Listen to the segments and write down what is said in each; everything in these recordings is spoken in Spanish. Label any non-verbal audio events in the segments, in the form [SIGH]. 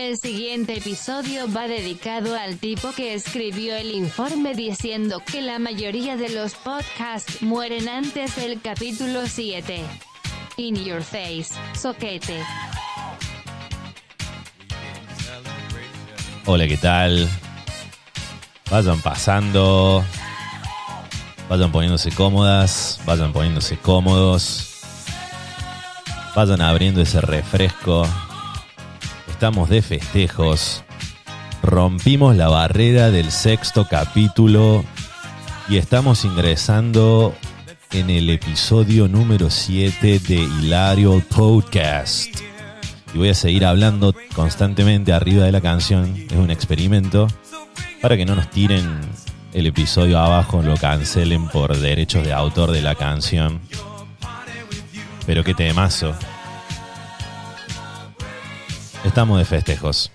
El siguiente episodio va dedicado al tipo que escribió el informe diciendo que la mayoría de los podcasts mueren antes del capítulo 7. In your face, soquete. Hola, ¿qué tal? Vayan pasando, vayan poniéndose cómodas, vayan poniéndose cómodos, vayan abriendo ese refresco. Estamos de festejos. Rompimos la barrera del sexto capítulo y estamos ingresando en el episodio número 7 de Hilario Podcast. Y voy a seguir hablando constantemente arriba de la canción. Es un experimento para que no nos tiren el episodio abajo, lo cancelen por derechos de autor de la canción. Pero qué temazo. Estamos de festejos.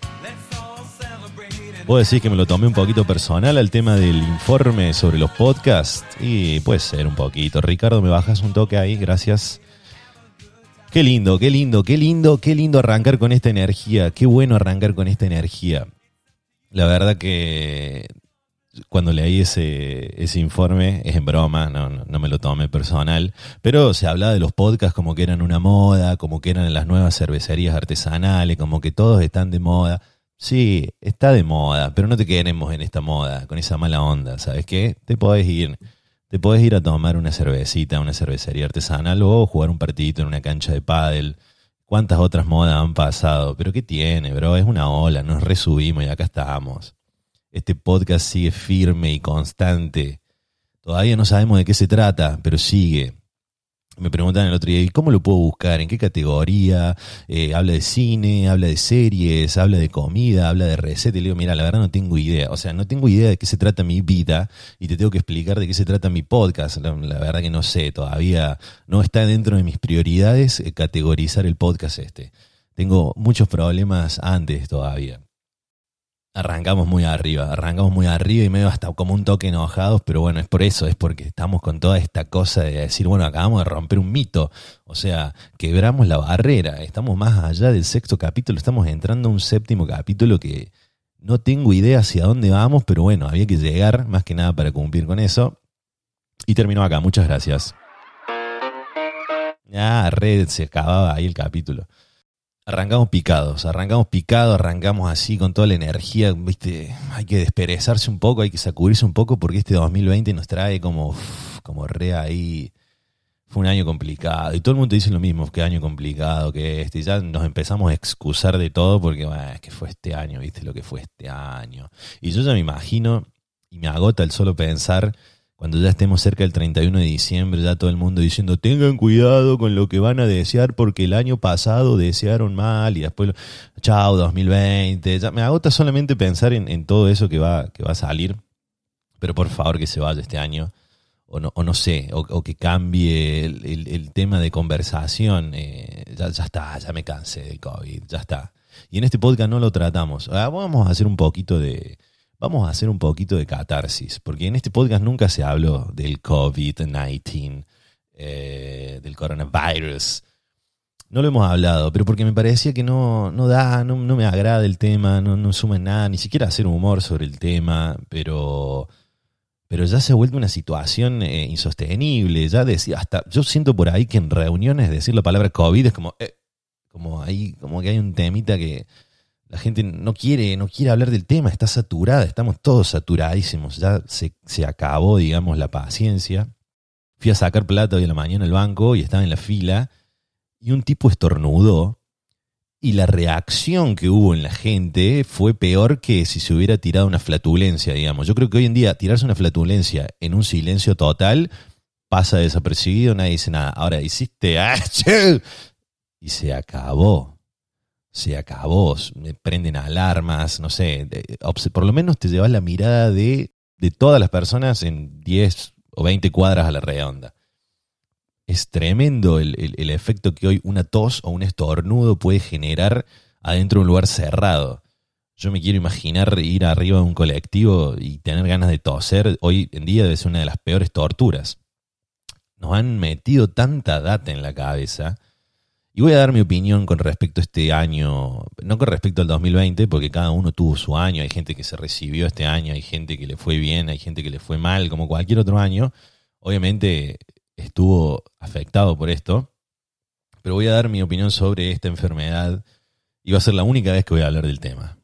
Puedo decir que me lo tomé un poquito personal al tema del informe sobre los podcasts. Y puede ser un poquito. Ricardo, me bajas un toque ahí, gracias. Qué lindo, qué lindo, qué lindo, qué lindo arrancar con esta energía. Qué bueno arrancar con esta energía. La verdad que cuando leí ese, ese informe, es en broma, no, no, me lo tomé personal, pero se hablaba de los podcasts como que eran una moda, como que eran las nuevas cervecerías artesanales, como que todos están de moda. Sí, está de moda, pero no te queremos en esta moda, con esa mala onda, ¿sabes qué? Te podés ir, te podés ir a tomar una cervecita una cervecería artesanal o jugar un partidito en una cancha de pádel. ¿Cuántas otras modas han pasado? Pero ¿qué tiene, bro? Es una ola, nos resubimos y acá estamos. Este podcast sigue firme y constante. Todavía no sabemos de qué se trata, pero sigue. Me preguntan el otro día, ¿y cómo lo puedo buscar? ¿En qué categoría? Eh, ¿Habla de cine? ¿Habla de series? ¿Habla de comida? ¿Habla de receta? Y le digo, mira, la verdad no tengo idea. O sea, no tengo idea de qué se trata mi vida y te tengo que explicar de qué se trata mi podcast. La, verdad que no sé, todavía no está dentro de mis prioridades eh, categorizar el podcast este. Tengo muchos problemas antes todavía. Arrancamos muy arriba, arrancamos muy arriba y medio hasta como un toque enojados, pero bueno, es por eso, es porque estamos con toda esta cosa de decir, bueno, acabamos de romper un mito, o sea, quebramos la barrera, estamos más allá del sexto capítulo, estamos entrando a un séptimo capítulo que no tengo idea hacia dónde vamos, pero bueno, había que llegar más que nada para cumplir con eso. Y terminó acá, muchas gracias. Ya, red, se acababa ahí el capítulo. Arrancamos picados, arrancamos picados, arrancamos así con toda la energía, viste, hay que desperezarse un poco, hay que sacudirse un poco porque este 2020 nos trae como, como re ahí, fue un año complicado y todo el mundo dice lo mismo, que año complicado, que este, ya nos empezamos a excusar de todo porque, bueno, que fue este año, viste lo que fue este año. Y yo ya me imagino, y me agota el solo pensar, cuando ya estemos cerca del 31 de diciembre, ya todo el mundo diciendo, tengan cuidado con lo que van a desear porque el año pasado desearon mal y después, chao, 2020. Ya me agota solamente pensar en, en todo eso que va, que va a salir, pero por favor que se vaya este año. O no, o no sé, o, que cambie el, el- tema de conversación. eh, ya, ya está, ya me cansé del COVID, ya está. Y en este podcast no lo tratamos. Ah, vamos a hacer un poquito de, vamos a hacer un poquito de catarsis, porque en este podcast nunca se habló del COVID-19, eh, del coronavirus. No lo hemos hablado, pero porque me parecía que no, no da, no, no me agrada el tema, no, no suma nada, ni siquiera hacer humor sobre el tema, pero, pero ya se ha vuelto una situación eh, insostenible. Ya decía, hasta yo siento por ahí que en reuniones decir la palabra COVID es como, eh, como ahí, como que hay un temita que, la gente no quiere, no quiere hablar del tema, está saturada, estamos todos saturadísimos, ya se, se acabó, digamos, la paciencia. Fui a sacar plata hoy en la mañana al banco y estaba en la fila y un tipo estornudó y la reacción que hubo en la gente fue peor que si se hubiera tirado una flatulencia, digamos. Yo creo que hoy en día tirarse una flatulencia en un silencio total pasa desapercibido, nadie dice nada. Ahora hiciste [LAUGHS] ¡achú! y se acabó se acabó, me prenden alarmas, no sé, por lo menos te llevas la mirada de, de todas las personas en 10 o 20 cuadras a la redonda. Es tremendo el, el- el efecto que hoy una tos o un estornudo puede generar adentro de un lugar cerrado. Yo me quiero imaginar ir arriba de un colectivo y tener ganas de toser. Hoy en día debe ser una de las peores torturas. Nos han metido tanta data en la cabeza Y voy a dar mi opinión con respecto a este año, no con respecto al 2020, porque cada uno tuvo su año, hay gente que se recibió este año, hay gente que le fue bien, hay gente que le fue mal, como cualquier otro año. Obviamente estuvo afectado por esto, pero voy a dar mi opinión sobre esta enfermedad y va a ser la única vez que voy a hablar del tema.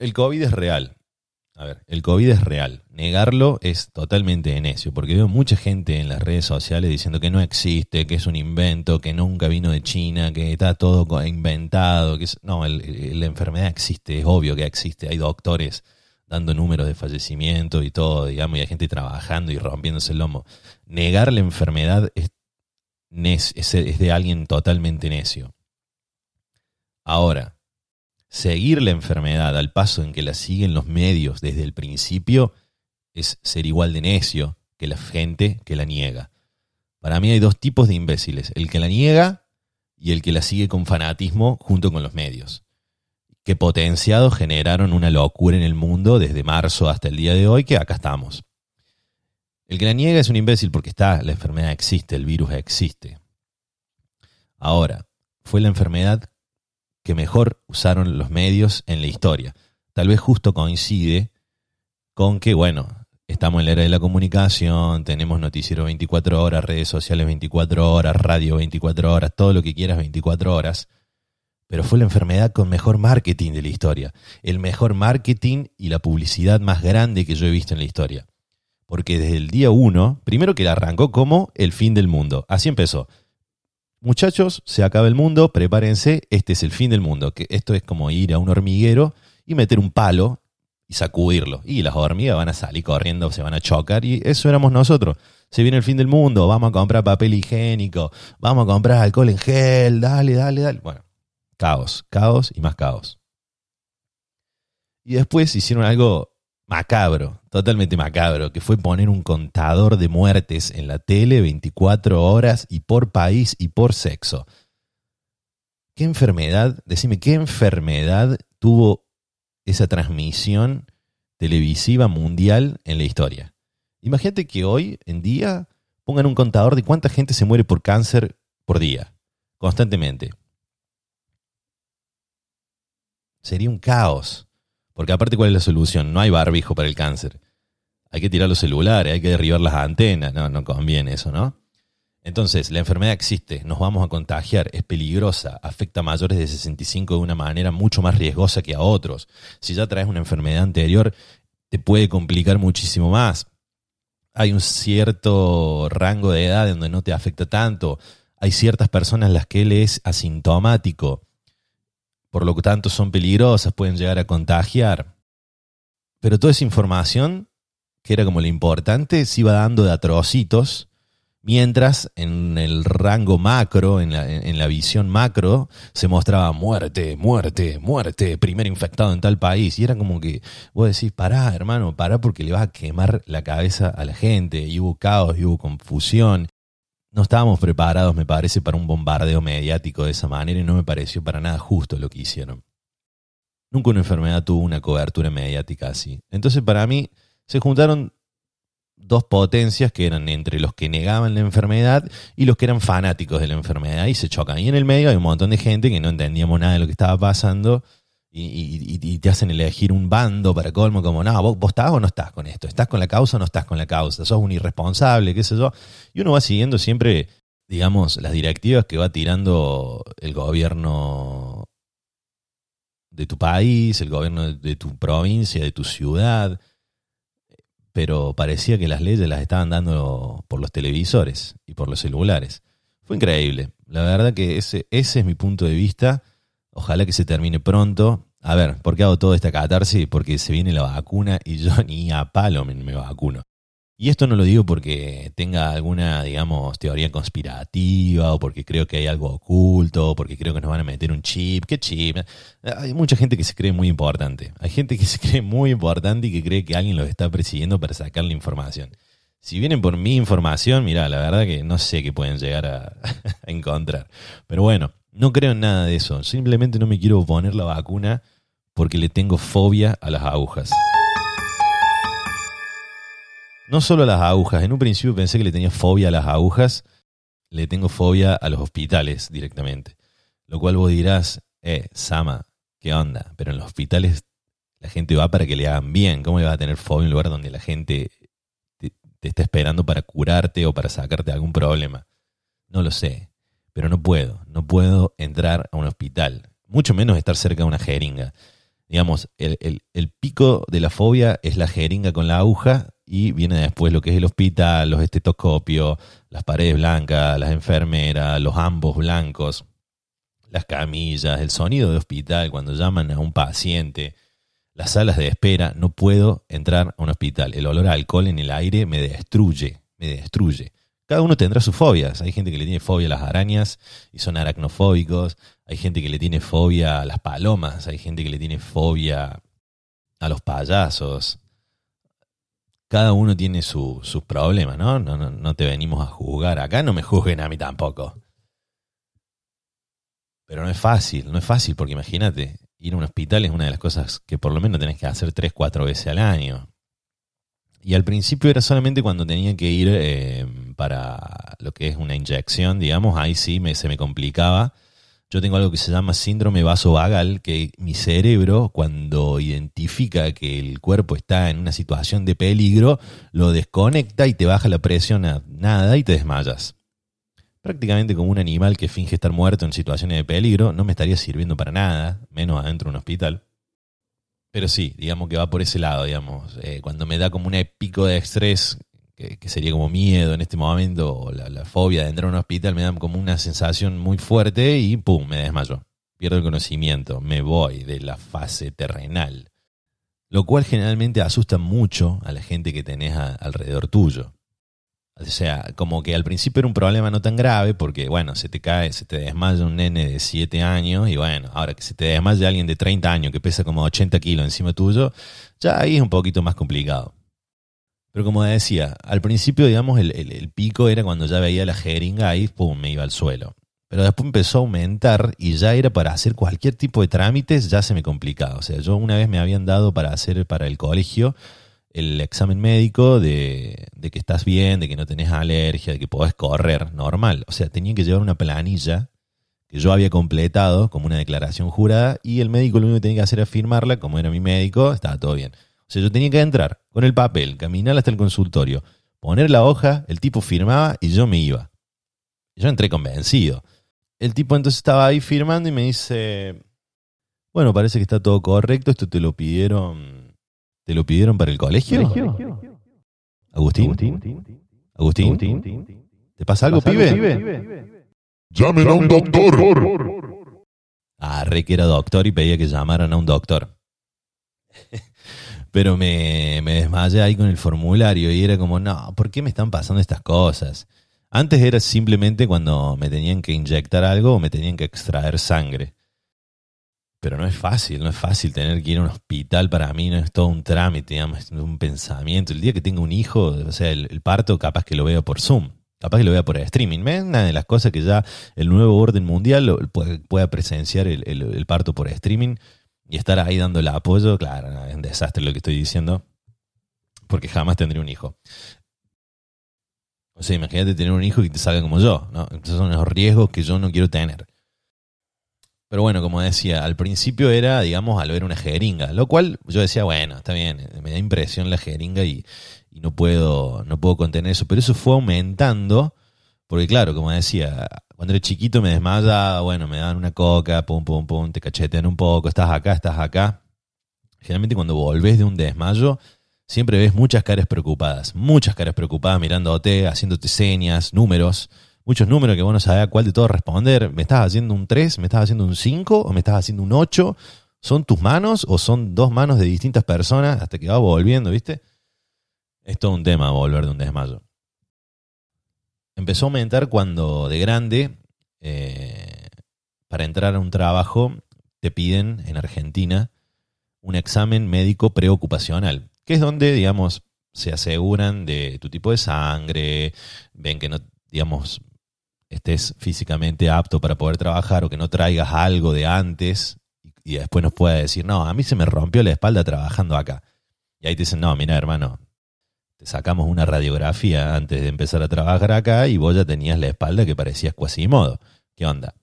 El COVID es real. A ver, el COVID es real. Negarlo es totalmente necio, porque veo mucha gente en las redes sociales diciendo que no existe, que es un invento, que nunca vino de China, que está todo inventado. Que No, la enfermedad existe, es obvio que existe. Hay doctores dando números de fallecimiento y todo, digamos, y hay gente trabajando y rompiéndose el lomo. Negar la enfermedad es, es de alguien totalmente necio. Ahora, seguir la enfermedad al paso en que la siguen los medios desde el principio es ser igual de necio que la gente que la niega. Para mí hay dos tipos de imbéciles, el que la niega y el que la sigue con fanatismo junto con los medios que potenciados generaron una locura en el mundo desde marzo hasta el día de hoy, que acá estamos. El que la niega es un imbécil porque está, la enfermedad existe, el virus existe. Ahora, fue la enfermedad que mejor usaron los medios en la historia. Tal vez justo coincide con que, bueno, estamos en la era de la comunicación, tenemos noticiero 24 horas, redes sociales 24 horas, radio 24 horas, todo lo que quieras 24 horas pero fue la enfermedad con mejor marketing de la historia. El mejor marketing y la publicidad más grande que yo he visto en la historia. Porque desde el día uno, primero que la arrancó como el fin del mundo. Así empezó. Muchachos, se acaba el mundo, prepárense, este es el fin del mundo. Que esto es como ir a un hormiguero y meter un palo y sacudirlo. Y las hormigas van a salir corriendo, se van a chocar y eso éramos nosotros. Se viene el fin del mundo, vamos a comprar papel higiénico, vamos a comprar alcohol en gel, dale, dale, dale. Bueno, Caos, caos y más caos. Y después hicieron algo macabro, totalmente macabro, que fue poner un contador de muertes en la tele 24 horas y por país y por sexo. ¿Qué enfermedad, decime, qué enfermedad tuvo esa transmisión televisiva mundial en la historia? Imagínate que hoy en día pongan un contador de cuánta gente se muere por cáncer por día, constantemente. sería un caos. Porque aparte, ¿cuál es la solución? No hay barbijo para el cáncer. Hay que tirar los celulares, hay que derribar las antenas. No, no conviene eso, ¿no? Entonces, la enfermedad existe, nos vamos a contagiar, es peligrosa, afecta a mayores de 65 de una manera mucho más riesgosa que a otros. Si ya traes una enfermedad anterior, te puede complicar muchísimo más. Hay un cierto rango de edad donde no te afecta tanto. Hay ciertas personas las que él es asintomático por lo tanto son peligrosas, pueden llegar a contagiar. Pero toda esa información, que era como lo importante, se iba dando de atrocitos, mientras en el rango macro, en la, en la visión macro, se mostraba muerte, muerte, muerte, primer infectado en tal país. Y era como que vos decís, pará, hermano, pará porque le vas a quemar la cabeza a la gente. Y hubo caos, y hubo confusión, no estábamos preparados, me parece, para un bombardeo mediático de esa manera y no me pareció para nada justo lo que hicieron. Nunca una enfermedad tuvo una cobertura mediática así. Entonces, para mí, se juntaron dos potencias que eran entre los que negaban la enfermedad y los que eran fanáticos de la enfermedad y se chocan. Y en el medio hay un montón de gente que no entendíamos nada de lo que estaba pasando y, te hacen elegir un bando para colmo, como, no, ¿vos, estás o no estás con esto, estás con la causa o no estás con la causa, sos un irresponsable, qué sé yo. Y uno va siguiendo siempre, digamos, las directivas que va tirando el gobierno de tu país, el gobierno de tu provincia, de tu ciudad, pero parecía que las leyes las estaban dando por los televisores y por los celulares. Fue increíble. La verdad que ese, ese es mi punto de vista Ojalá que se termine pronto. A ver, ¿por qué hago toda esta catarsis? Porque se viene la vacuna y yo [LAUGHS] ni a palo me, me vacuno. Y esto no lo digo porque tenga alguna, digamos, teoría conspirativa o porque creo que hay algo oculto o porque creo que nos van a meter un chip. ¿Qué chip? Hay mucha gente que se cree muy importante. Hay gente que [LAUGHS] se cree muy importante y que cree que alguien los está persiguiendo para sacar la información. Si vienen por mi información, mira, la verdad que no sé qué pueden llegar a [LAUGHS] encontrar. Pero bueno, no creo en nada de eso. Simplemente no me quiero poner la vacuna porque le tengo fobia a las agujas. No solo a las agujas. En un principio pensé que le tenía fobia a las agujas. le tengo fobia a los hospitales directamente. Lo cual vos dirás, eh, Sama, ¿qué onda? Pero en los hospitales la gente va para que le hagan bien. ¿Cómo le va a tener fobia en un lugar donde la gente te, está esperando para curarte o para sacarte algún problema? No lo sé, pero no puedo. No puedo entrar a un hospital, mucho menos estar cerca de una jeringa. Digamos, el, el pico de la fobia es la jeringa con la aguja y viene después lo que es el hospital, los estetoscopios, las paredes blancas, las enfermeras, los ambos blancos, las camillas, el sonido de hospital cuando llaman a un paciente, las salas de espera. No puedo entrar a un hospital. El olor a alcohol en el aire me destruye, me destruye. Cada uno tendrá sus fobias. Hay gente que le tiene fobia a las arañas y son aracnofóbicos. Hay gente que le tiene fobia a las palomas. Hay gente que le tiene fobia a los payasos cada uno tiene sus problemas, ¿no? No, ¿no? te venimos a juzgar. Acá no me juzguen a mí tampoco. Pero no es fácil, no es fácil, porque imagínate, ir a un hospital es una de las cosas que por lo menos tenés que hacer tres, cuatro veces al año. Y al principio era solamente cuando tenía que ir eh, para lo que es una inyección, digamos, ahí sí me, se me complicaba yo tengo algo que se llama síndrome vasovagal, que mi cerebro, cuando identifica que el cuerpo está en una situación de peligro, lo desconecta y te baja la presión a nada y te desmayas. Prácticamente como un animal que finge estar muerto en situaciones de peligro, no me estaría sirviendo para nada, menos adentro de un hospital. Pero sí, digamos que va por ese lado, digamos. Eh, cuando me da como un pico de estrés que, sería como miedo en este momento, o la, fobia de entrar a un hospital, me dan como una sensación muy fuerte y ¡pum! me desmayo. Pierdo el conocimiento, me voy de la fase terrenal. Lo cual generalmente asusta mucho a la gente que tenés alrededor tuyo. O sea, como que al principio era un problema no tan grave porque, bueno, se te cae, se te desmaya un nene de 7 años y bueno, ahora que se te desmaya alguien de 30 años que pesa como 80 kilos encima tuyo, ya ahí es un poquito más complicado. Pero como decía, al principio, digamos, el, pico era cuando ya veía la jeringa y pum, me iba al suelo. Pero después empezó a aumentar y ya era para hacer cualquier tipo de trámites, ya se me complicaba. O sea, yo una vez me habían dado para hacer para el colegio el examen médico de, de que estás bien, de que no tenés alergia, de que podés correr normal. O sea, tenía que llevar una planilla que yo había completado como una declaración jurada y el médico lo único que tenía que hacer era firmarla, como era mi médico, estaba todo bien. O sea, yo tenía que entrar con el papel, caminar hasta el consultorio, poner la hoja, el tipo firmaba y yo me iba. Yo entré convencido. El tipo entonces estaba ahí firmando y me dice, bueno, parece que está todo correcto, esto te lo pidieron, ¿te lo pidieron para el colegio? ¿Agustín? ¿Agustín? ¿Te pasa algo, pibe? Llamen a un doctor. Ah, re que era doctor y pedía que llamaran a un doctor. Pero me, desmayé ahí con el formulario y era como, no, ¿por qué me están pasando estas cosas? Antes era simplemente cuando me tenían que inyectar algo o me tenían que extraer sangre. Pero no es fácil, no es fácil tener que ir a un hospital para mí, no es todo un trámite, digamos, es un pensamiento. El día que tenga un hijo, o sea, el, parto capaz que lo veo por Zoom, capaz que lo vea por streaming. Una de las cosas que ya el nuevo orden mundial pueda presenciar el parto por streaming y estar ahí dando el apoyo, claro, es un desastre lo que estoy diciendo, porque jamás tendré un hijo. O sea, imagínate tener un hijo y te salga como yo, ¿no? Esos son los riesgos que yo no quiero tener. Pero bueno, como decía, al principio era, digamos, al ver una jeringa, lo cual yo decía, bueno, está bien, me da impresión la jeringa y, y no, puedo, no puedo contener eso. Pero eso fue aumentando, porque claro, como decía, cuando era chiquito me desmaya, bueno, me dan una coca, pum, pum, pum, te cachetean un poco, estás acá, estás acá. Generalmente cuando volvés de un desmayo, siempre ves muchas caras preocupadas, muchas caras preocupadas mirándote, haciéndote señas, números, muchos números que vos no sabés a cuál de todos responder. ¿Me estás haciendo un 3? ¿Me estás haciendo un 5? ¿O me estás haciendo un 8? ¿Son tus manos o son dos manos de distintas personas hasta que va volviendo, viste? Es todo un tema volver de un desmayo empezó a aumentar cuando de grande, eh, para entrar a un trabajo, te piden en Argentina un examen médico preocupacional, que es donde, digamos, se aseguran de tu tipo de sangre, ven que no, digamos, estés físicamente apto para poder trabajar o que no traigas algo de antes y después nos pueda decir, no, a mí se me rompió la espalda trabajando acá. Y ahí te dicen, no, mira hermano, sacamos una radiografía antes de empezar a trabajar acá y vos ya tenías la espalda que parecías Quasimodo. ¿Qué onda?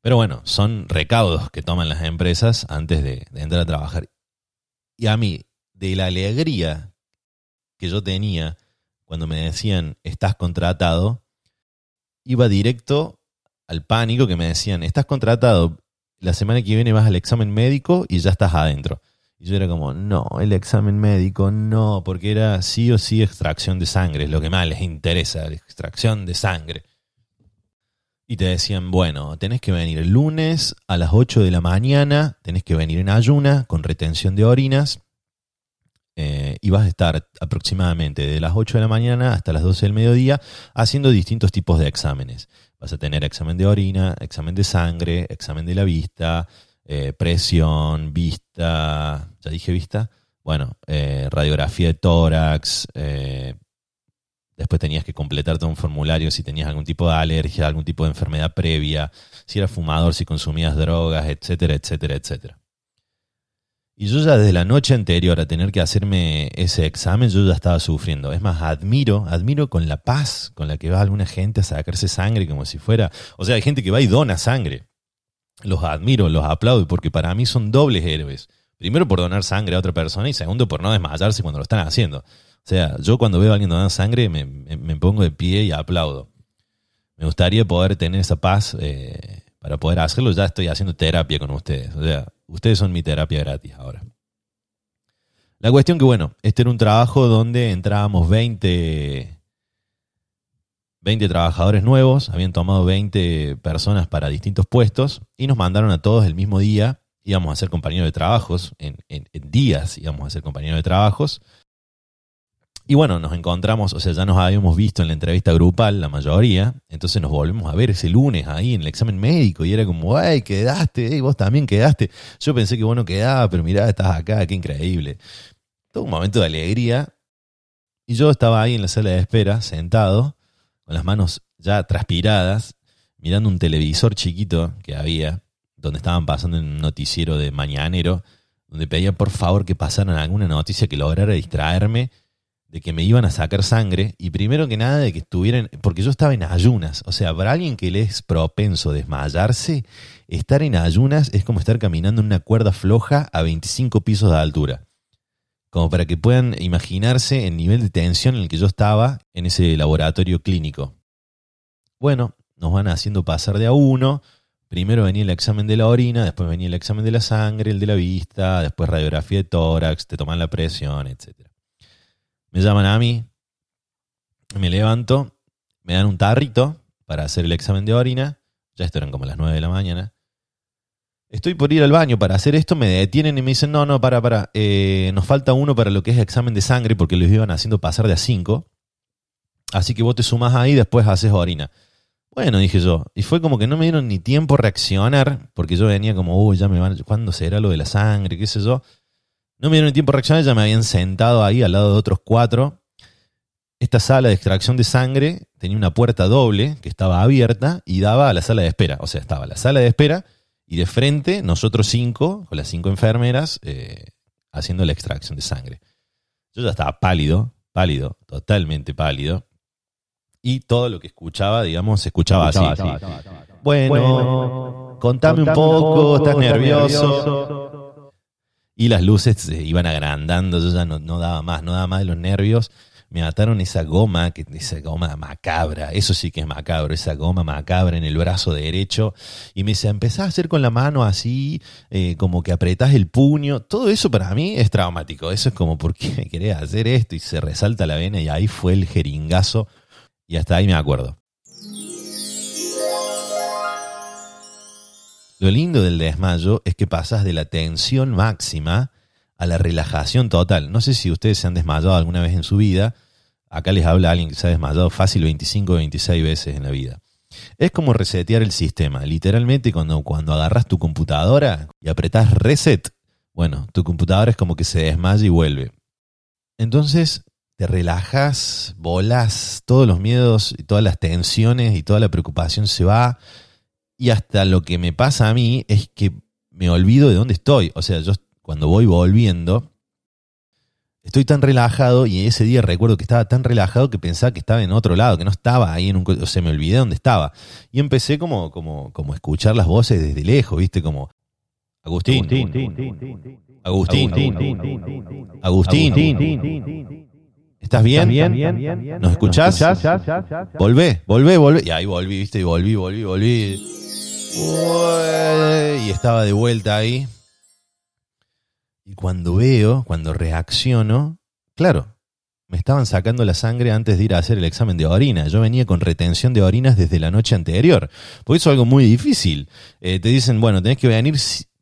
Pero bueno, son recaudos que toman las empresas antes de entrar a trabajar. Y a mí, de la alegría que yo tenía cuando me decían, estás contratado, iba directo al pánico que me decían, estás contratado, la semana que viene vas al examen médico y ya estás adentro. Y yo era como, no, el examen médico, no, porque era sí o sí extracción de sangre, es lo que más les interesa, la extracción de sangre. Y te decían, bueno, tenés que venir el lunes a las 8 de la mañana, tenés que venir en ayuna, con retención de orinas, eh, y vas a estar aproximadamente de las 8 de la mañana hasta las 12 del mediodía haciendo distintos tipos de exámenes. Vas a tener examen de orina, examen de sangre, examen de la vista, eh, presión, vista, ya dije vista, bueno, eh, radiografía de tórax, después tenías que completarte un formulario si tenías algún tipo de alergia, algún tipo de enfermedad previa, si eras fumador, si consumías drogas, etcétera, etcétera, etcétera. Y yo ya desde la noche anterior a tener que hacerme ese examen, yo ya estaba sufriendo. Es más, admiro, admiro con la paz con la que va alguna gente a sacarse sangre como si fuera... O sea, hay gente que va y dona sangre. Los admiro, los aplaudo, porque para mí son dobles héroes. Primero por donar sangre a otra persona y segundo por no desmayarse cuando lo están haciendo. O sea, yo cuando veo a alguien donar sangre me, pongo de pie y aplaudo. Me gustaría poder tener esa paz eh, para poder hacerlo. Ya estoy haciendo terapia con ustedes. O sea, Ustedes son mi terapia gratis ahora. La cuestión que, bueno, este era un trabajo donde entrábamos 20, 20 trabajadores nuevos, habían tomado 20 personas para distintos puestos y nos mandaron a todos el mismo día. Íbamos a ser compañeros de trabajos, en, días íbamos a ser compañeros de trabajos. Y bueno, nos encontramos, o sea, ya nos habíamos visto en la entrevista grupal, la mayoría, entonces nos volvemos a ver ese lunes ahí en el examen médico y era como, ay, quedaste, vos también quedaste. Yo pensé que vos no quedabas, pero mirá, estás acá, qué increíble. Todo un momento de alegría. Y yo estaba ahí en la sala de espera, sentado, con las manos ya transpiradas, mirando un televisor chiquito que había, donde estaban pasando un noticiero de mañanero, donde pedía por favor que pasaran alguna noticia que lograra distraerme de que me iban a sacar sangre y primero que nada de que estuvieran, porque yo estaba en ayunas, o sea, para alguien que le es propenso a desmayarse, estar en ayunas es como estar caminando en una cuerda floja a 25 pisos de altura. Como para que puedan imaginarse el nivel de tensión en el que yo estaba en ese laboratorio clínico. Bueno, nos van haciendo pasar de a uno. Primero venía el examen de la orina, después venía el examen de la sangre, el de la vista, después radiografía de tórax, te toman la presión, etcétera. Me llaman a mí, me levanto, me dan un tarrito para hacer el examen de orina. Ya esto eran como las 9 de la mañana. Estoy por ir al baño para hacer esto, me detienen y me dicen, no, no, para, para, eh, nos falta uno para lo que es examen de sangre porque los iban haciendo pasar de a 5. Así que vos te sumas ahí y después haces orina. Bueno, dije yo, y fue como que no me dieron ni tiempo a reaccionar, porque yo venía como, uy, ya me van, ¿cuándo será lo de la sangre? ¿Qué sé yo? No me dieron tiempo de reaccionar, ya me habían sentado ahí al lado de otros cuatro. Esta sala de extracción de sangre tenía una puerta doble que estaba abierta y daba a la sala de espera. O sea, estaba la sala de espera y de frente nosotros cinco, con las cinco enfermeras, eh, haciendo la extracción de sangre. Yo ya estaba pálido, pálido, totalmente pálido. Y todo lo que escuchaba, digamos, se escuchaba así. Bueno, contame, un poco, estás nervioso. Y las luces se iban agrandando, yo ya no, daba más, no daba más de los nervios. Me ataron esa goma, que, esa goma macabra, eso sí que es macabro, esa goma macabra en el brazo derecho. Y me dice, empezás a hacer con la mano así, eh, como que apretás el puño. Todo eso para mí es traumático. Eso es como, ¿por qué me querés hacer esto? Y se resalta la vena y ahí fue el jeringazo. Y hasta ahí me acuerdo. Lo lindo del desmayo es que pasas de la tensión máxima a la relajación total. No sé si ustedes se han desmayado alguna vez en su vida. Acá les habla alguien que se ha desmayado fácil 25 o 26 veces en la vida. Es como resetear el sistema. Literalmente cuando, cuando agarras tu computadora y apretás reset, bueno, tu computadora es como que se desmaya y vuelve. Entonces te relajas, volas, todos los miedos y todas las tensiones y toda la preocupación se va y hasta lo que me pasa a mí es que me olvido de dónde estoy. O sea, yo cuando voy volviendo, estoy tan relajado y ese día recuerdo que estaba tan relajado que pensaba que estaba en otro lado, que no estaba ahí en un... O sea, me olvidé dónde estaba. Y empecé como, como, como a escuchar las voces desde lejos, ¿viste? Como... Agustín. Agustín. Agustín. ¿Estás bien? ¿Nos escuchás? Volvé, volvé, volvé. Y ahí volví, ¿viste? Y volví, volví, volví. Y estaba de vuelta ahí. Y cuando veo, cuando reacciono, claro, me estaban sacando la sangre antes de ir a hacer el examen de orina. Yo venía con retención de orinas desde la noche anterior. Porque eso es algo muy difícil. Eh, te dicen, bueno, tenés que venir,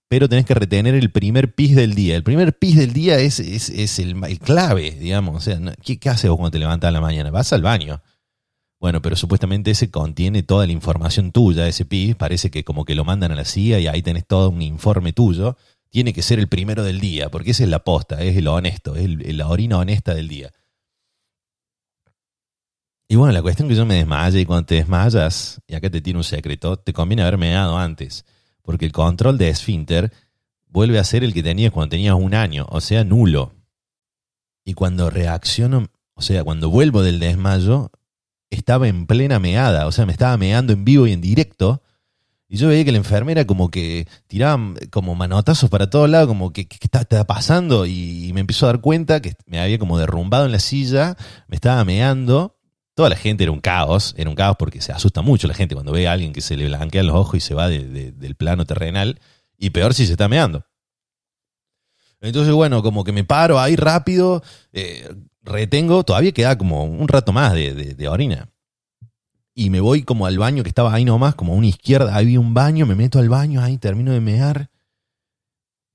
pero tenés que retener el primer pis del día. El primer pis del día es, es, el, clave, digamos. O sea, ¿qué, ¿qué, haces vos cuando te levantas a la mañana? Vas al baño. Bueno, pero supuestamente ese contiene toda la información tuya, ese pis. Parece que como que lo mandan a la CIA y ahí tenés todo un informe tuyo tiene que ser el primero del día, porque esa es la posta, es lo honesto, es la orina honesta del día. Y bueno, la cuestión es que yo me desmaye y cuando te desmayas, y acá te tiene un secreto, te conviene haber meado antes, porque el control de esfínter vuelve a ser el que tenías cuando tenías un año, o sea, nulo. Y cuando reacciono, o sea, cuando vuelvo del desmayo, estaba en plena meada, o sea, me estaba meando en vivo y en directo, y yo veía que la enfermera como que tiraba como manotazos para todos lados, como que, ¿qué está, pasando? Y, me empezó a dar cuenta que me había como derrumbado en la silla, me estaba meando. Toda la gente era un caos, era un caos porque se asusta mucho la gente cuando ve a alguien que se le blanquean los ojos y se va del plano terrenal. Y peor si se está meando. Entonces, bueno, como que me paro ahí rápido, eh, retengo, todavía queda como un rato más de orina y me voy como al baño que estaba ahí nomás, como a una izquierda, había un baño, me meto al baño ahí, termino de mear.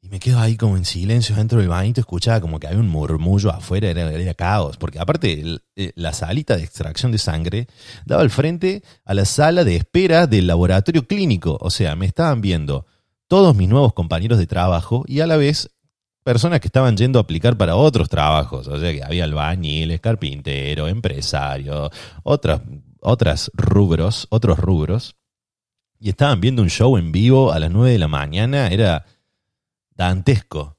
Y me quedo ahí como en silencio dentro del bañito, escuchaba como que había un murmullo afuera, era, caos, porque aparte eh, la salita de extracción de sangre daba al frente a la sala de espera del laboratorio clínico, o sea, me estaban viendo todos mis nuevos compañeros de trabajo y a la vez personas que estaban yendo a aplicar para otros trabajos, o sea que había albañiles, carpintero, empresario, otras otras rubros, otros rubros, y estaban viendo un show en vivo a las 9 de la mañana, era dantesco.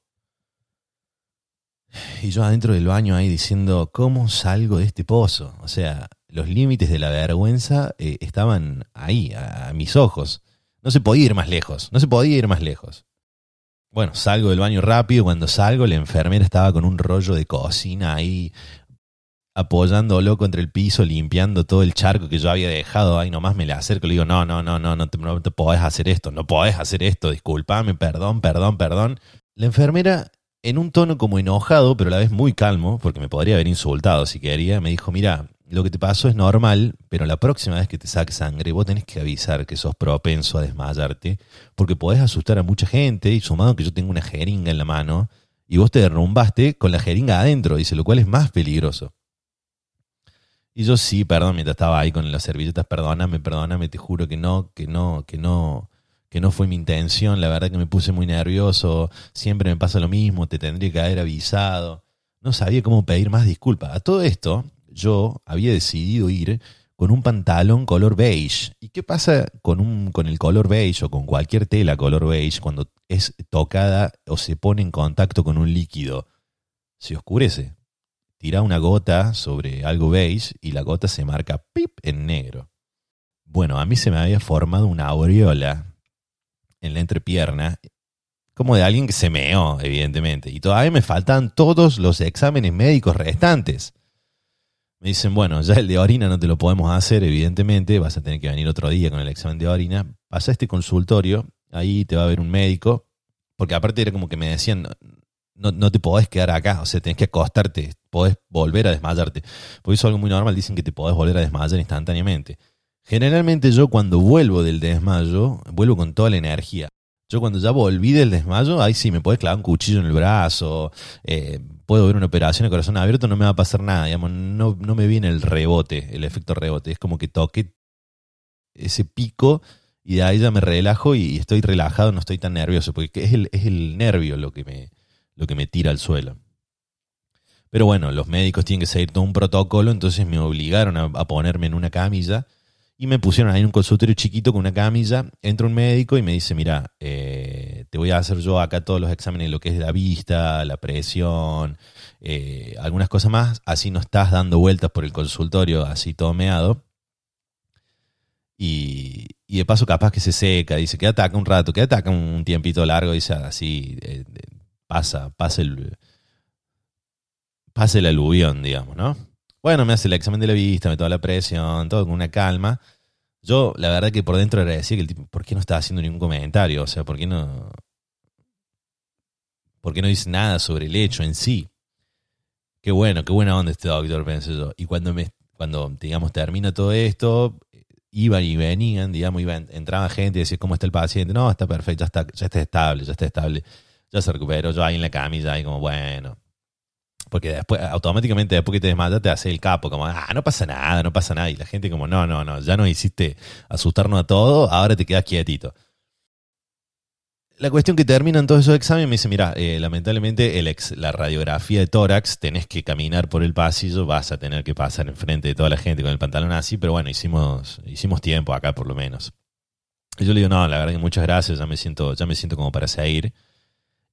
Y yo adentro del baño ahí diciendo, ¿cómo salgo de este pozo? O sea, los límites de la vergüenza eh, estaban ahí, a, a mis ojos. No se podía ir más lejos, no se podía ir más lejos. Bueno, salgo del baño rápido, cuando salgo la enfermera estaba con un rollo de cocina ahí apoyándolo contra el piso, limpiando todo el charco que yo había dejado, ahí nomás me le acerco le digo, no, no, no, no, no te, no te podés hacer esto, no podés hacer esto, discúlpame, perdón, perdón, perdón. La enfermera, en un tono como enojado, pero a la vez muy calmo, porque me podría haber insultado si quería, me dijo, mira, lo que te pasó es normal, pero la próxima vez que te saque sangre, vos tenés que avisar que sos propenso a desmayarte, porque podés asustar a mucha gente, y sumado que yo tengo una jeringa en la mano, y vos te derrumbaste con la jeringa adentro, dice, lo cual es más peligroso. Y yo sí, perdón, mientras estaba ahí con las servilletas, perdóname, perdóname, te juro que no, que no, que no, que no fue mi intención, la verdad que me puse muy nervioso, siempre me pasa lo mismo, te tendría que haber avisado. No sabía cómo pedir más disculpas. A todo esto, yo había decidido ir con un pantalón color beige. ¿Y qué pasa con, un, con el color beige o con cualquier tela color beige cuando es tocada o se pone en contacto con un líquido? Se oscurece tira una gota sobre algo beige y la gota se marca pip en negro. Bueno, a mí se me había formado una aureola en la entrepierna, como de alguien que se meó, evidentemente, y todavía me faltan todos los exámenes médicos restantes. Me dicen, bueno, ya el de orina no te lo podemos hacer, evidentemente, vas a tener que venir otro día con el examen de orina. Pasa a este consultorio, ahí te va a ver un médico, porque aparte era como que me decían, no, no, te podés quedar acá, o sea, tenés que acostarte, podés volver a desmayarte. Porque eso es algo muy normal, dicen que te podés volver a desmayar instantáneamente. Generalmente yo cuando vuelvo del desmayo, vuelvo con toda la energía. Yo cuando ya volví del desmayo, ahí sí me podés clavar un cuchillo en el brazo, eh, puedo ver una operación de corazón abierto, no me va a pasar nada, digamos, no, no me viene el rebote, el efecto rebote. Es como que toque ese pico y de ahí ya me relajo y estoy relajado, no estoy tan nervioso, porque es el, es el nervio lo que me, lo que me tira al suelo. Pero bueno, los médicos tienen que seguir todo un protocolo, entonces me obligaron a, ponerme en una camilla Y me pusieron ahí en un consultorio chiquito con una camilla. Entra un médico y me dice, mira, eh, te voy a hacer yo acá todos los exámenes, lo que es la vista, la presión, eh, algunas cosas más. Así no estás dando vueltas por el consultorio así todo meado. Y, y de paso capaz que se seca. Dice, quédate acá un rato, quédate acá un tiempito largo. Dice, así, eh, pasa, pasa el... Pasa el aluvión, digamos, ¿no? Bueno, me hace el examen de la vista, me toma la presión, todo con una calma. Yo, la verdad que por dentro agradecía que el tipo, ¿por qué no estaba haciendo ningún comentario? O sea, ¿por qué no. ¿Por qué no dice nada sobre el hecho en sí? Qué bueno, qué buena onda este doctor, pensé yo. Y cuando me, cuando, digamos, termina todo esto, iban y venían, digamos, iban, entraba gente y decía, ¿cómo está el paciente? No, está perfecto, ya está, ya está estable, ya está estable, ya se recuperó, yo ahí en la camilla, ahí como, bueno, porque después, automáticamente después que te desmayas te hace el capo, como, ah, no pasa nada, no pasa nada. Y la gente como, no, no, no, ya no hiciste asustarnos a todo, ahora te quedas quietito. La cuestión que terminan todos esos exámenes me dice, mira, eh, lamentablemente el ex, la radiografía de tórax, tenés que caminar por el pasillo, vas a tener que pasar enfrente de toda la gente con el pantalón así, pero bueno, hicimos, hicimos tiempo acá por lo menos. Y yo le digo, no, la verdad que muchas gracias, ya me siento, ya me siento como para seguir.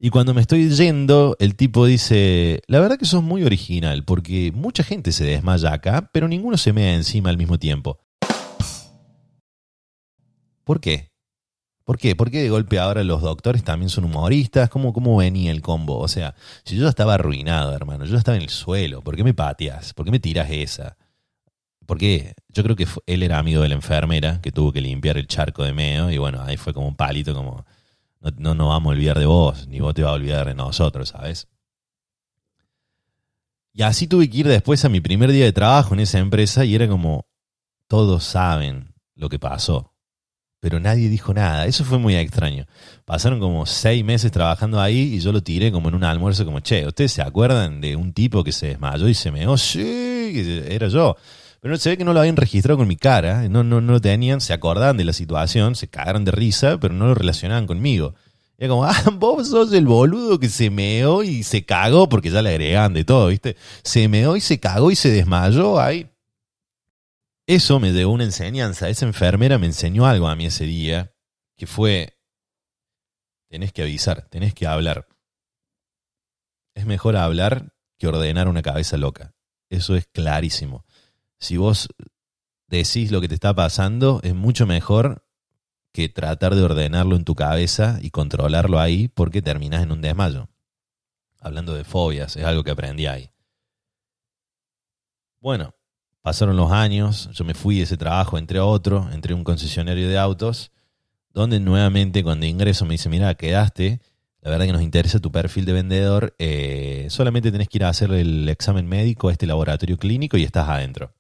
Y cuando me estoy yendo, el tipo dice, la verdad que sos muy original, porque mucha gente se desmaya acá, pero ninguno se mea encima al mismo tiempo. ¿Por qué? ¿Por qué? ¿Por qué de golpe ahora los doctores también son humoristas? ¿Cómo, cómo venía el combo? O sea, si yo estaba arruinado, hermano, yo estaba en el suelo, ¿por qué me pateas? ¿Por qué me tiras esa? Porque yo creo que él era amigo de la enfermera que tuvo que limpiar el charco de meo y bueno, ahí fue como un palito como no, no vamos a olvidar de vos, ni vos te vas a olvidar de nosotros, ¿sabes? Y así tuve que ir después a mi primer día de trabajo en esa empresa y era como, todos saben lo que pasó, pero nadie dijo nada. Eso fue muy extraño. Pasaron como seis meses trabajando ahí y yo lo tiré como en un almuerzo como, che, ¿ustedes se acuerdan de un tipo que se desmayó y se meó? Sí, era yo. Pero se ve que no lo habían registrado con mi cara, no, no, no lo tenían, se acordaban de la situación, se cagaron de risa, pero no lo relacionaban conmigo. Era como, [LAUGHS] ah, vos sos el boludo que se meó y se cagó, porque ya le agregaban de todo, ¿viste? Se meó y se cagó y se desmayó ahí. Eso me dio una enseñanza. Esa enfermera me enseñó algo a mí ese día, que fue, tenés que avisar, tenés que hablar. Es mejor hablar que ordenar una cabeza loca. Eso es clarísimo si vos decís lo que te está pasando, es mucho mejor que tratar de ordenarlo en tu cabeza y controlarlo ahí porque terminás en un desmayo. Hablando de fobias, es algo que aprendí ahí. Bueno, pasaron los años, yo me fui de ese trabajo, entre otro, entré a un concesionario de autos, donde nuevamente cuando ingreso me dice, mira, quedaste, la verdad que nos interesa tu perfil de vendedor, eh, solamente tenés que ir a hacer el examen médico a este laboratorio clínico y estás adentro.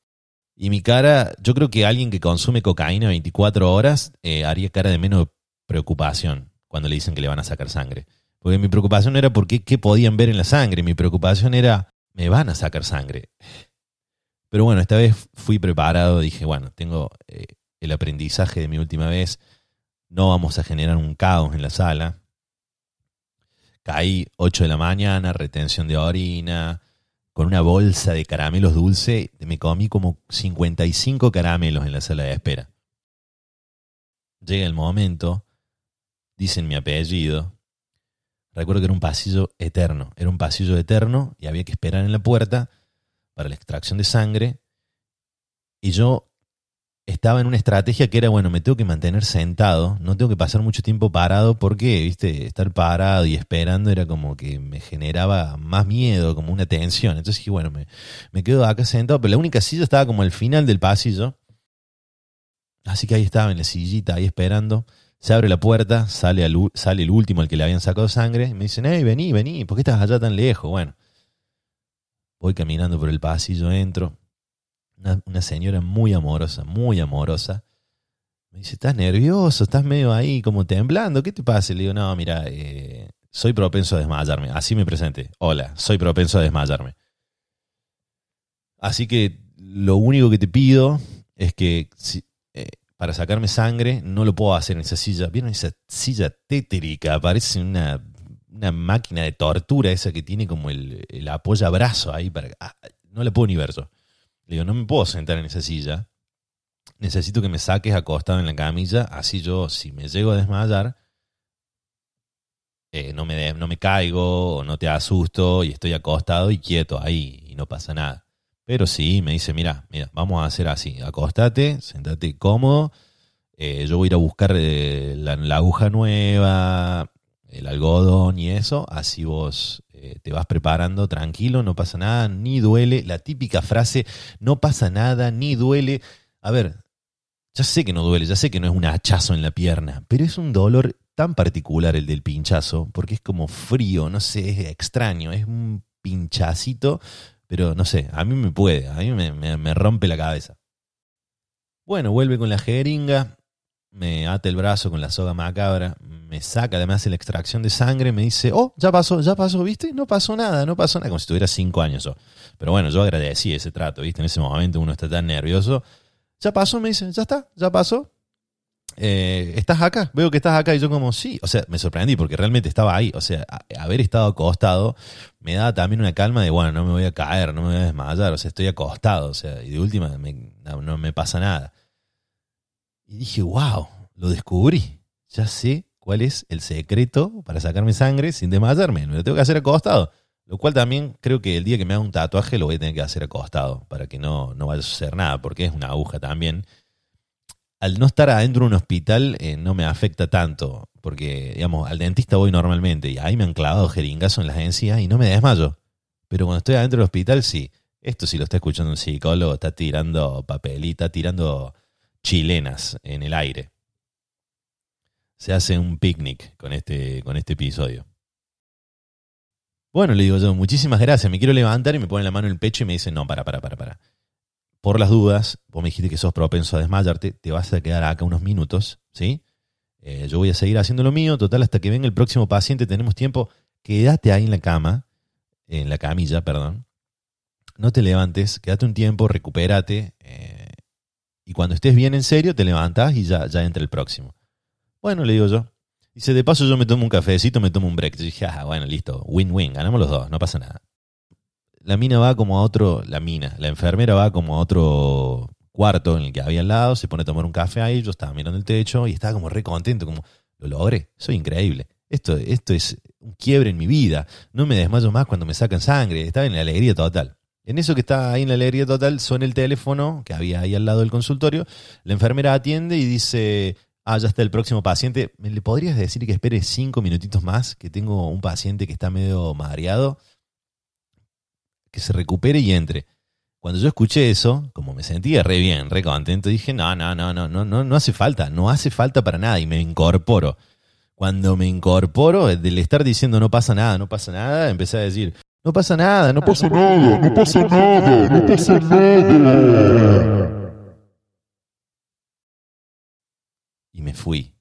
Y mi cara, yo creo que alguien que consume cocaína 24 horas eh, haría cara de menos preocupación cuando le dicen que le van a sacar sangre. Porque mi preocupación era por qué, podían ver en la sangre. Mi preocupación era, me van a sacar sangre. Pero bueno, esta vez fui preparado. Dije, bueno, tengo eh, el aprendizaje de mi última vez. No vamos a generar un caos en la sala. Caí 8 de la mañana, retención de orina, con una bolsa de caramelos dulce, me comí como 55 caramelos en la sala de espera. Llega el momento, dicen mi apellido. Recuerdo que era un pasillo eterno, era un pasillo eterno y había que esperar en la puerta para la extracción de sangre. Y yo estaba en una estrategia que era, bueno, me tengo que mantener sentado, no tengo que pasar mucho tiempo parado porque, viste, estar parado y esperando era como que me generaba más miedo, como una tensión. Entonces dije, bueno, me, quedo acá sentado, pero la única silla estaba como al final del pasillo. Así que ahí estaba en la sillita, ahí esperando. Se abre la puerta, sale, sale el último, al que le habían sacado sangre, y me dicen, hey, vení, vení, ¿por qué estás allá tan lejos? Bueno, voy caminando por el pasillo, entro, una, señora muy amorosa, muy amorosa. Me dice, ¿estás nervioso? ¿Estás medio ahí como temblando? ¿Qué te pasa? le digo, no, mira, eh, soy propenso a desmayarme. Así me presenté. Hola, soy propenso a desmayarme. Así que lo único que te pido es que eh, para sacarme sangre no lo puedo hacer en esa silla. ¿Vieron esa silla tétrica? Parece una, máquina de tortura esa que tiene como el, el apoyabrazo ahí. Para, ah, no le puedo ni ver yo. Digo, no me puedo sentar en esa silla. necesito que me saques acostado en la camilla, así yo, si me llego a desmayar, eh, no, me no me caigo o no te asusto y estoy acostado y quieto ahí y no pasa nada. Pero sí, me dice, mira, mira, vamos a hacer así, acostate, sentate cómodo, eh, yo voy a ir a buscar eh, la, la aguja nueva, el algodón y eso, así vos eh, te vas preparando tranquilo, no pasa nada, ni duele. La típica frase, no pasa nada, ni duele. A ver, ya sé que no duele, ya sé que no es un hachazo en la pierna, pero es un dolor tan particular el del pinchazo, porque es como frío, no sé, es extraño, es un pinchacito, pero no sé, a mí me puede, a mí me, me- me rompe la cabeza. Bueno, vuelve con la jeringa, me ata el brazo con la soga macabra, me saca además la extracción de sangre, me dice, oh, ya pasó, ya pasó, ¿viste? No pasó nada, no pasó nada, como si tuviera cinco años yo. Pero bueno, yo agradecí ese trato, ¿viste? En ese momento uno está tan nervioso. Ya pasó, me dice, ya está, ya pasó. Eh, ¿Estás acá? Veo que estás acá y yo como, sí. O sea, me sorprendí porque realmente estaba ahí. O sea, haber estado acostado me daba también una calma de, bueno, no me voy a caer, no me voy a desmayar. O sea, estoy acostado. O sea, y de última me- no me pasa nada. Y dije, wow, lo descubrí. Ya sé cuál es el secreto para sacarme sangre sin desmayarme. Me lo tengo que hacer acostado. Lo cual también creo que el día que me haga un tatuaje lo voy a tener que hacer acostado para que no, no vaya a suceder nada, porque es una aguja también. Al no estar adentro de un hospital eh, no me afecta tanto, porque, digamos, al dentista voy normalmente y ahí me han clavado jeringazo en las encías y no me desmayo. Pero cuando estoy adentro del hospital, sí. Esto si lo está escuchando un psicólogo, está tirando papelita, tirando chilenas en el aire. Se hace un picnic con este, con este episodio. Bueno, le digo yo, muchísimas gracias, me quiero levantar y me pone la mano en el pecho y me dice, no, para, para, para, para. Por las dudas, vos me dijiste que sos propenso a desmayarte, te vas a quedar acá unos minutos, ¿sí? Eh, yo voy a seguir haciendo lo mío, total, hasta que venga el próximo paciente tenemos tiempo, quédate ahí en la cama, en la camilla, perdón. No te levantes, quédate un tiempo, recupérate, eh, y cuando estés bien en serio, te levantás y ya, ya entra el próximo. Bueno, le digo yo. Dice, de paso yo me tomo un cafecito, me tomo un break. Yo dije, ah, bueno, listo, win-win, ganamos los dos, no pasa nada. La mina va como a otro, la mina, la enfermera va como a otro cuarto en el que había al lado, se pone a tomar un café ahí, yo estaba mirando el techo y estaba como re contento, como, lo logré, soy increíble. Esto, esto es un quiebre en mi vida, no me desmayo más cuando me sacan sangre, estaba en la alegría total. En eso que está ahí en la alegría total, suena el teléfono que había ahí al lado del consultorio, la enfermera atiende y dice, ah, ya está el próximo paciente, ¿me le podrías decir que espere cinco minutitos más, que tengo un paciente que está medio mareado? Que se recupere y entre. Cuando yo escuché eso, como me sentía re bien, re contento, dije, no, no, no, no, no, no, no hace falta, no hace falta para nada y me incorporo. Cuando me incorporo, del estar diciendo no pasa nada, no pasa nada, empecé a decir, no pasa nada, no pasa nada, no pasa nada, no pasa nada. y me fui.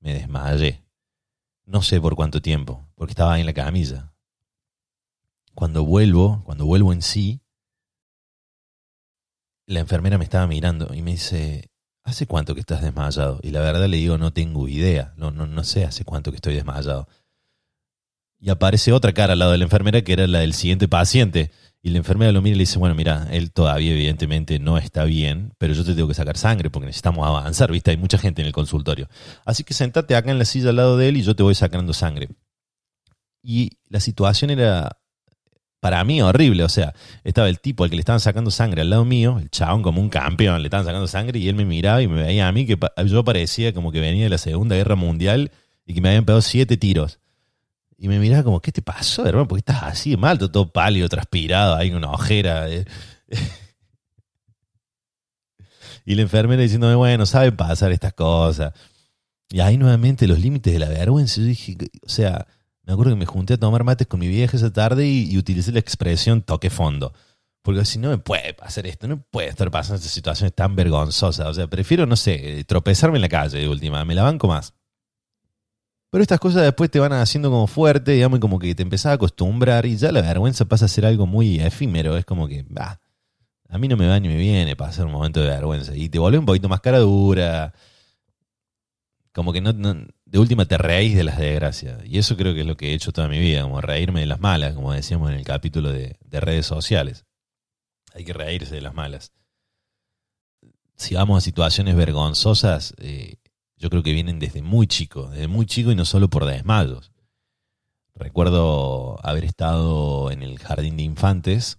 Me desmayé. No sé por cuánto tiempo, porque estaba ahí en la camilla. Cuando vuelvo, cuando vuelvo en sí, la enfermera me estaba mirando y me dice, ¿hace cuánto que estás desmayado? Y la verdad le digo, no tengo idea, no, no, no sé hace cuánto que estoy desmayado. Y aparece otra cara al lado de la enfermera que era la del siguiente paciente. Y la enfermera lo mira y le dice, bueno, mira, él todavía evidentemente no está bien, pero yo te tengo que sacar sangre porque necesitamos avanzar, ¿viste? Hay mucha gente en el consultorio. Así que sentate acá en la silla al lado de él y yo te voy sacando sangre. Y la situación era, para mí, horrible. O sea, estaba el tipo al que le estaban sacando sangre al lado mío, el chabón como un campeón, le estaban sacando sangre y él me miraba y me veía a mí que yo parecía como que venía de la Segunda Guerra Mundial y que me habían pegado siete tiros. Y me miraba como, ¿qué te pasó, hermano? ¿Por qué estás así de mal? Todo, pálido, transpirado, ahí con una ojera. eh. [LAUGHS] y la enfermera diciéndome, bueno, saben pasar estas cosas. Y ahí nuevamente los límites de la vergüenza. Yo dije, o sea, me acuerdo que me junté a tomar mates con mi vieja esa tarde y, utilicé la expresión toque fondo. Porque si no me puede pasar esto, no puede estar pasando estas situaciones tan vergonzosas. O sea, prefiero, no sé, tropezarme en la calle de última, me la banco más. Pero estas cosas después te van haciendo como fuerte, digamos, y como que te empezás a acostumbrar y ya la vergüenza pasa a ser algo muy efímero. Es como que, bah, a mí no me va ni me viene pasar un momento de vergüenza. Y te vuelve un poquito más cara dura. Como que no, no- de última te reís de las desgracias. Y eso creo que es lo que he hecho toda mi vida, como reírme de las malas, como decíamos en el capítulo de, de redes sociales. Hay que reírse de las malas. si vamos a situaciones vergonzosas, eh, yo creo que vienen desde muy chico, desde muy chico y no solo por desmayos. Recuerdo haber estado en el jardín de infantes,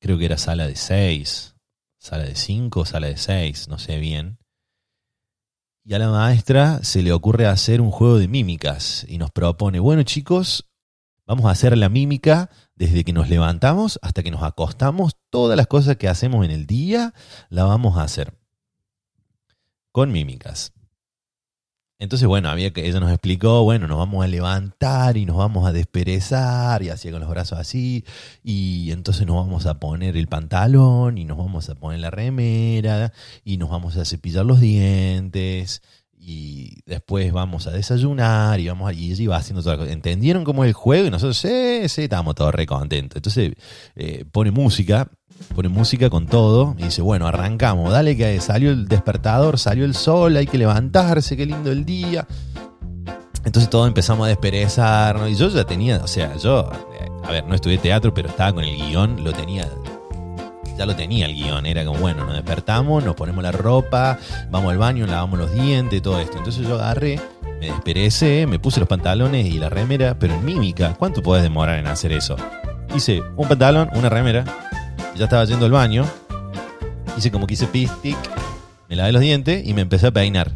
creo que era sala de seis, sala de cinco, sala de seis, no sé bien. Y a la maestra se le ocurre hacer un juego de mímicas y nos propone, bueno chicos, vamos a hacer la mímica desde que nos levantamos hasta que nos acostamos, todas las cosas que hacemos en el día, la vamos a hacer con mímicas. Entonces, bueno, había que, ella nos explicó, bueno, nos vamos a levantar y nos vamos a desperezar, y hacía con los brazos así, y entonces nos vamos a poner el pantalón, y nos vamos a poner la remera, y nos vamos a cepillar los dientes, y después vamos a desayunar y vamos y ella iba haciendo toda la cosa. ¿Entendieron cómo es el juego? Y nosotros, sí, sí, estábamos todos re contentos. Entonces eh, pone música, pone música con todo y dice, bueno, arrancamos, dale que salió el despertador, salió el sol, hay que levantarse, qué lindo el día. Entonces todos empezamos a desperezarnos y yo ya tenía, o sea, yo, eh, a ver, no estudié teatro, pero estaba con el guion, lo tenía ya lo tenía el guion. Era como, bueno, nos despertamos, nos ponemos la ropa, vamos al baño, lavamos los dientes, todo esto. Entonces yo agarré, me desperecé, me puse los pantalones y la remera, pero en mímica, ¿cuánto puedes demorar en hacer eso? Hice un pantalón, una remera, ya estaba yendo al baño, hice como que hice pistic, me lavé los dientes y me empecé a peinar.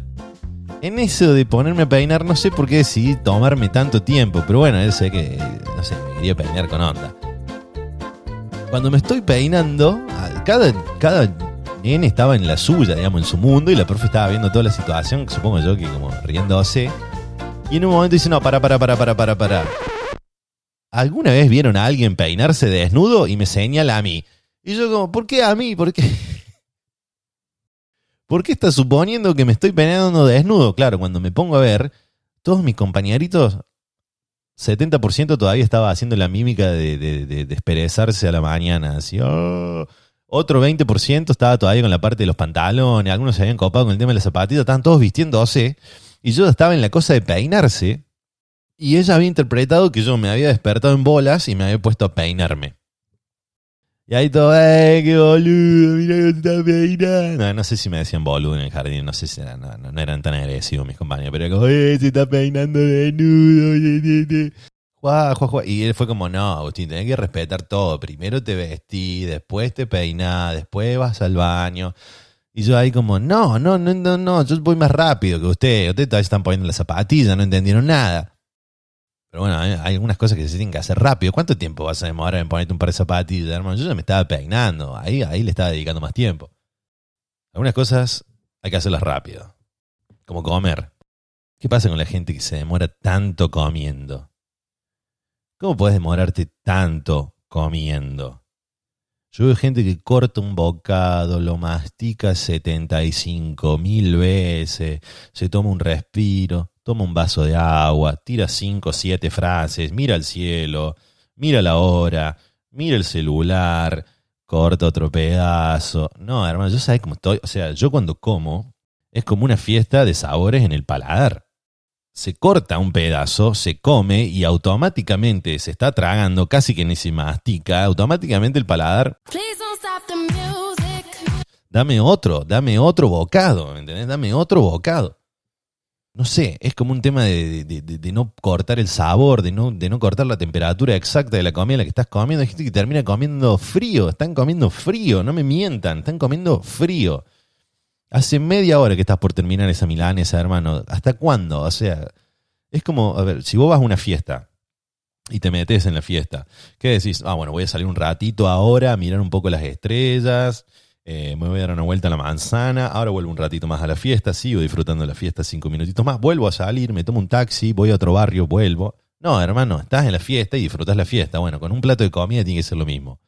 En eso de ponerme a peinar, no sé por qué decidí tomarme tanto tiempo, pero bueno, yo sé que, no sé, me quería peinar con onda cuando me estoy peinando, cada, cada nene estaba en la suya, digamos, en su mundo, y la profe estaba viendo toda la situación, supongo yo que como riéndose. Y en un momento dice, no, para, para, para, para, para, para. ¿Alguna vez vieron a alguien peinarse desnudo? Y me señala a mí. Y yo como, ¿por qué a mí? ¿Por qué? [LAUGHS] ¿Por qué está suponiendo que me estoy peinando desnudo? Claro, cuando me pongo a ver, todos mis compañeritos 70% todavía estaba haciendo la mímica de, de, desperezarse a la mañana. Así, oh". Otro 20% estaba todavía con la parte de los pantalones. Algunos se habían copado con el tema de las zapatillas. Estaban todos vistiéndose. Y yo estaba en la cosa de peinarse. Y ella había interpretado que yo me había despertado en bolas y me había puesto a peinarme. Y ahí todo, ¡eh, qué boludo! Mira cómo está peinando. No, no sé si me decían boludo en el jardín, no sé si eran, no, eran tan agresivos mis compañeros, pero como, ¡eh, se está peinando desnudo! Juá, juá, juá. Y él fue como, no, Agustín, tenés que respetar todo. Primero te vestí, después te peinás, después vas al baño. Y yo ahí como, no, no, no, no, no, yo voy más rápido que usted. Ustedes todavía están poniendo las zapatillas, no entendieron nada. Pero bueno, hay algunas cosas que se tienen que hacer rápido. ¿Cuánto tiempo vas a demorar en ponerte un par de zapatillas, hermano? Yo ya me estaba peinando. Ahí, ahí le estaba dedicando más tiempo. Algunas cosas hay que hacerlas rápido. Como comer. ¿Qué pasa con la gente que se demora tanto comiendo? ¿Cómo puedes demorarte tanto comiendo? Yo veo gente que corta un bocado, lo mastica 75 mil veces, se toma un respiro, toma un vaso de agua, tira cinco o siete frases, mira al cielo, mira la hora, mira el celular, corta otro pedazo. No, hermano, yo sabes cómo estoy. O sea, yo cuando como es como una fiesta de sabores en el paladar. Se corta un pedazo, se come y automáticamente se está tragando, casi que ni se mastica, automáticamente el paladar. Dame otro, dame otro bocado, ¿me entendés? Dame otro bocado no sé, es como un tema de, no cortar el sabor, de no, de no cortar la temperatura exacta de la comida la que estás comiendo. Hay gente que termina comiendo frío, están comiendo frío, no me mientan, están comiendo frío. Hace media hora que estás por terminar esa milanesa, hermano. ¿Hasta cuándo? O sea, es como, a ver, si vos vas a una fiesta y te metes en la fiesta, ¿qué decís? Ah, bueno, voy a salir un ratito ahora a mirar un poco las estrellas, eh, me voy a dar una vuelta a la manzana, ahora vuelvo un ratito más a la fiesta, sigo disfrutando de la fiesta cinco minutitos más, vuelvo a salir, me tomo un taxi, voy a otro barrio, vuelvo. No, hermano, estás en la fiesta y disfrutas la fiesta. Bueno, con un plato de comida tiene que ser lo mismo.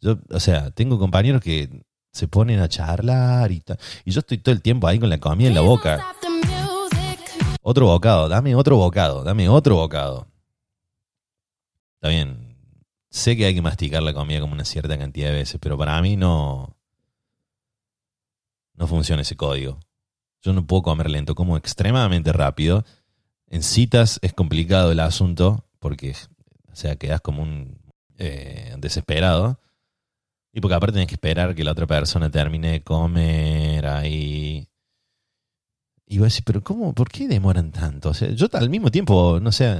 Yo, o sea, tengo compañeros que se ponen a charlar y, y yo estoy todo el tiempo ahí con la comida en la boca. Otro bocado, dame otro bocado, dame otro bocado. Está bien, sé que hay que masticar la comida como una cierta cantidad de veces, pero para mí no, no funciona ese código. Yo no puedo comer lento, como extremadamente rápido. En citas es complicado el asunto porque, o sea, quedas como un eh, desesperado. Y porque aparte tenés que esperar que la otra persona termine de comer ahí. Y vos decís, pero ¿cómo? ¿Por qué demoran tanto? O sea, yo al mismo tiempo, no sé,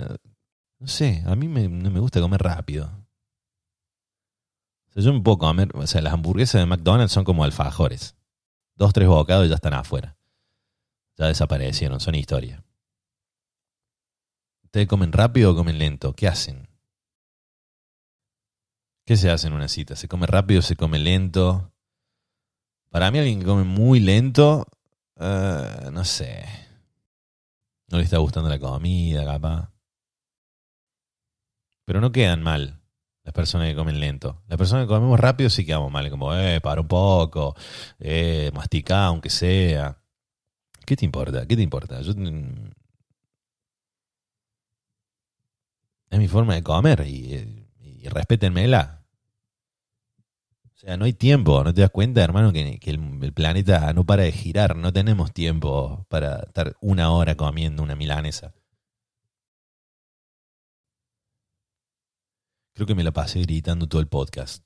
no sé, a mí me, no me gusta comer rápido. O sea, yo me puedo comer, o sea, las hamburguesas de McDonald's son como alfajores. Dos, tres bocados y ya están afuera. Ya desaparecieron, son historia. ¿Ustedes comen rápido o comen lento? ¿Qué hacen? ¿Qué se hace en una cita? ¿Se come rápido o se come lento? Para mí alguien que come muy lento, eh, no sé. No le está gustando la comida, capaz. Pero no quedan mal las personas que comen lento. Las personas que comemos rápido sí quedamos mal. Como, eh, para un poco, eh, masticá aunque sea. ¿Qué te importa? ¿Qué te importa? Yo, es mi forma de comer y, y respétenmela. O sea, no hay tiempo, ¿no te das cuenta, hermano, que, que el, el planeta no para de girar? No tenemos tiempo para estar una hora comiendo una milanesa. Creo que me la pasé gritando todo el podcast.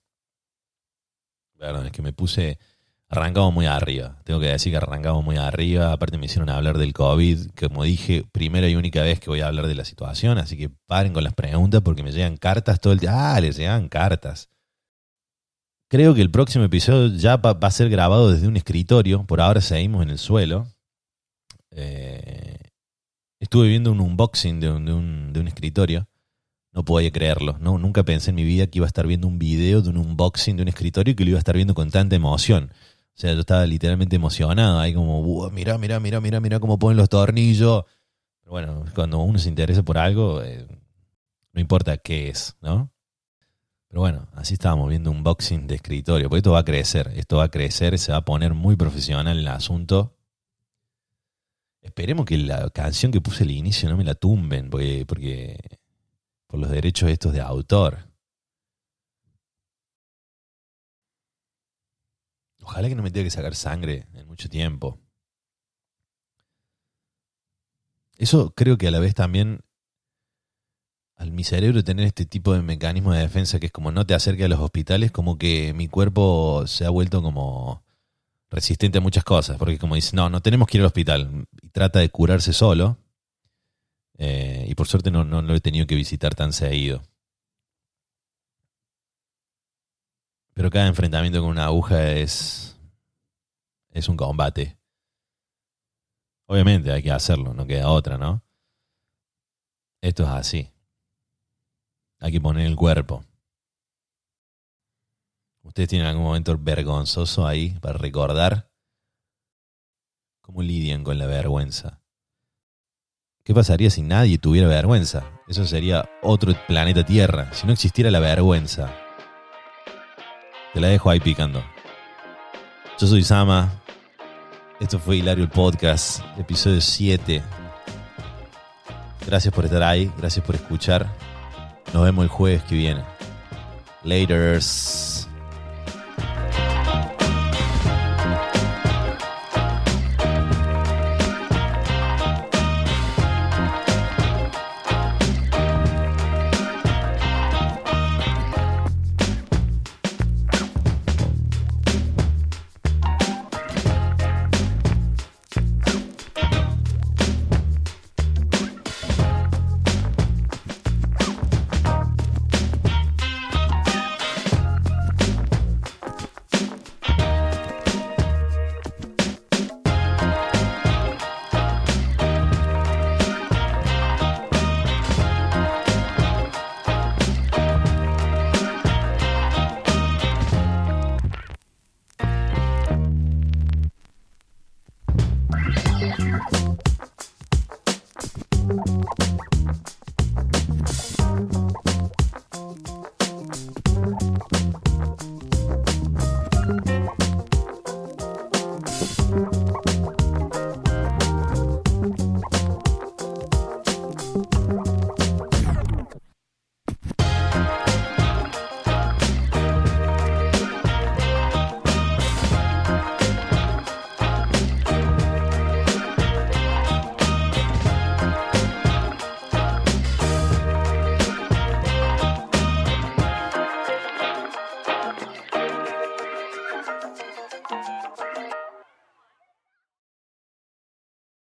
Perdón, es que me puse. Arrancamos muy arriba. Tengo que decir que arrancamos muy arriba. Aparte, me hicieron hablar del COVID. Como dije, primera y única vez que voy a hablar de la situación. Así que paren con las preguntas porque me llegan cartas todo el día. Ah, les llegan cartas. Creo que el próximo episodio ya va a ser grabado desde un escritorio. Por ahora seguimos en el suelo. Eh, estuve viendo un unboxing de un, de un- de un escritorio. No podía creerlo. No, nunca pensé en mi vida que iba a estar viendo un video de un unboxing de un escritorio y que lo iba a estar viendo con tanta emoción. O sea, yo estaba literalmente emocionado. Ahí como, "Buah, mirá, mirá, mirá, mirá, mirá cómo ponen los tornillos. Pero bueno, cuando uno se interesa por algo, eh, no importa qué es, ¿no? Pero bueno, así estábamos viendo un unboxing de escritorio. Porque esto va a crecer. Esto va a crecer, se va a poner muy profesional el asunto. Esperemos que la canción que puse al inicio no me la tumben, porque por los derechos estos de autor. Ojalá que no me tenga que sacar sangre en mucho tiempo. Eso creo que a la vez también al mi cerebro tener este tipo de mecanismo de defensa que es como no te acerque a los hospitales, como que mi cuerpo se ha vuelto como resistente a muchas cosas, porque como dice, no, no tenemos que ir al hospital, y trata de curarse solo, eh, y por suerte no, no lo he tenido que visitar tan seguido. Pero cada enfrentamiento con una aguja es, es un combate. Obviamente hay que hacerlo, no queda otra, ¿no? Esto es así. Hay que poner el cuerpo. ¿Ustedes tienen algún momento vergonzoso ahí para recordar? ¿Cómo lidian con la vergüenza? ¿Qué pasaría si nadie tuviera vergüenza? Eso sería otro planeta Tierra. Si no existiera la vergüenza. Te la dejo ahí picando. Yo soy Sama. Esto fue Hilario el Podcast, episodio 7. Gracias por estar ahí, gracias por escuchar. Nos vemos el jueves que viene. Laters.